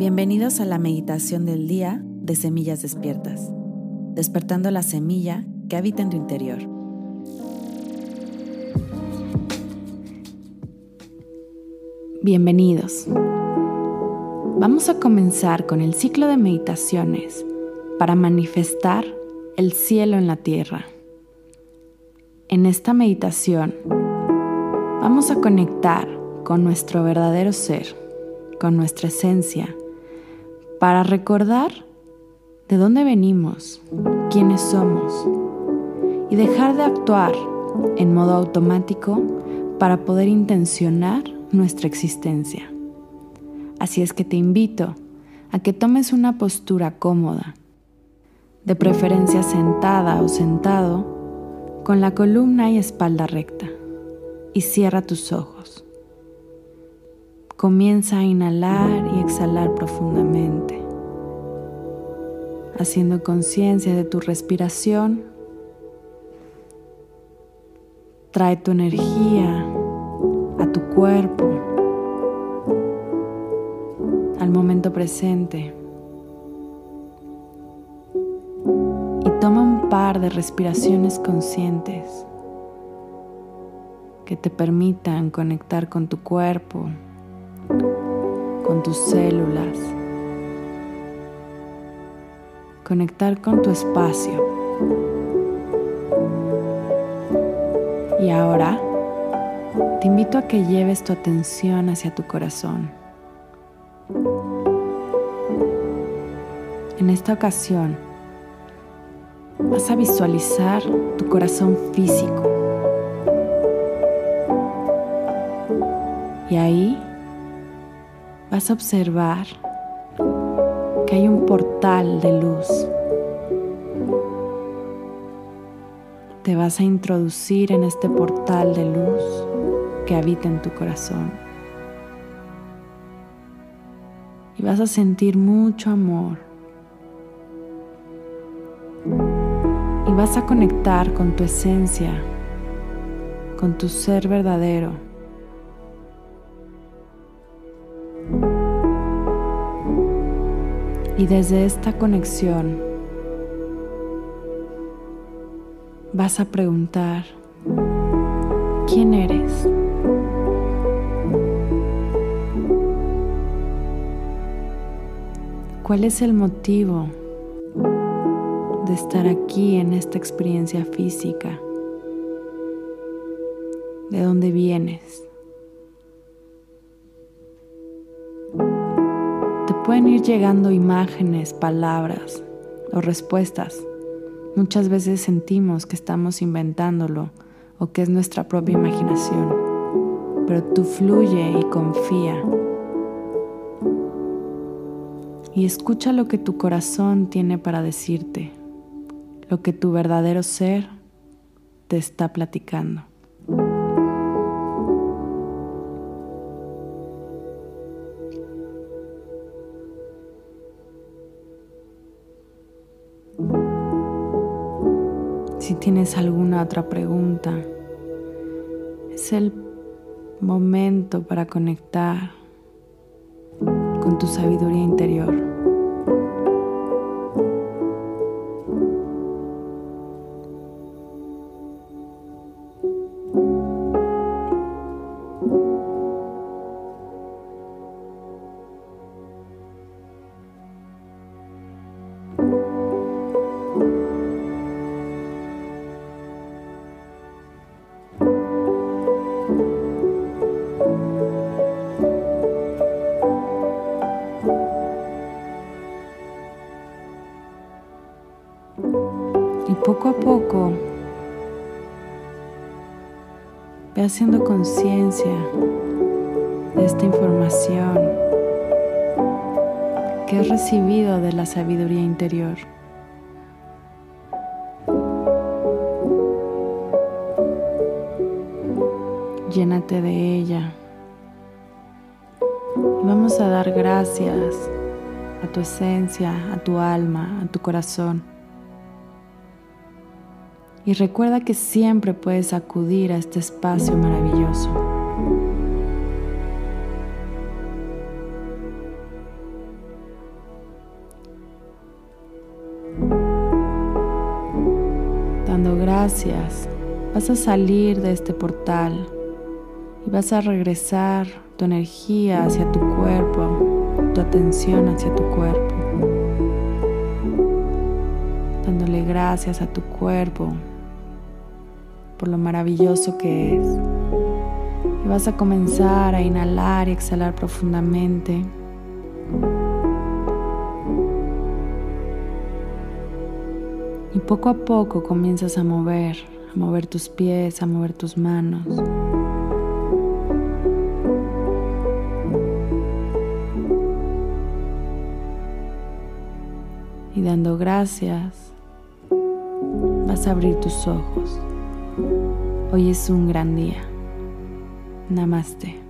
Bienvenidos a la meditación del día de Semillas Despiertas, despertando la semilla que habita en tu interior. Bienvenidos. Vamos a comenzar con el ciclo de meditaciones para manifestar el cielo en la tierra. En esta meditación vamos a conectar con nuestro verdadero ser, con nuestra esencia, para recordar de dónde venimos, quiénes somos y dejar de actuar en modo automático para poder intencionar nuestra existencia. Así es que te invito a que tomes una postura cómoda, de preferencia sentada o sentado, con la columna y espalda recta, y cierra tus ojos. Comienza a inhalar y exhalar profundamente, haciendo conciencia de tu respiración. Trae tu energía a tu cuerpo, al momento presente. Y toma un par de respiraciones conscientes que te permitan conectar con tu cuerpo con tus células, conectar con tu espacio. Y ahora te invito a que lleves tu atención hacia tu corazón. En esta ocasión vas a visualizar tu corazón físico. Y ahí vas a observar que hay un portal de luz. Te vas a introducir en este portal de luz que habita en tu corazón. Y vas a sentir mucho amor. Y vas a conectar con tu esencia, con tu ser verdadero. Y desde esta conexión vas a preguntar, ¿quién eres? ¿Cuál es el motivo de estar aquí en esta experiencia física? ¿De dónde vienes? Pueden ir llegando imágenes, palabras o respuestas. Muchas veces sentimos que estamos inventándolo o que es nuestra propia imaginación, pero tú fluye y confía. Y escucha lo que tu corazón tiene para decirte, lo que tu verdadero ser te está platicando. Si tienes alguna otra pregunta, es el momento para conectar con tu sabiduría interior. Y poco a poco ve haciendo conciencia de esta información que has recibido de la sabiduría interior. Llénate de ella. Y vamos a dar gracias a tu esencia, a tu alma, a tu corazón. Y recuerda que siempre puedes acudir a este espacio maravilloso. Dando gracias, vas a salir de este portal y vas a regresar tu energía hacia tu cuerpo, tu atención hacia tu cuerpo. Gracias a tu cuerpo por lo maravilloso que es. Y vas a comenzar a inhalar y exhalar profundamente. Y poco a poco comienzas a mover, a mover tus pies, a mover tus manos. Y dando gracias, vas a abrir tus ojos. Hoy es un gran día. Namaste.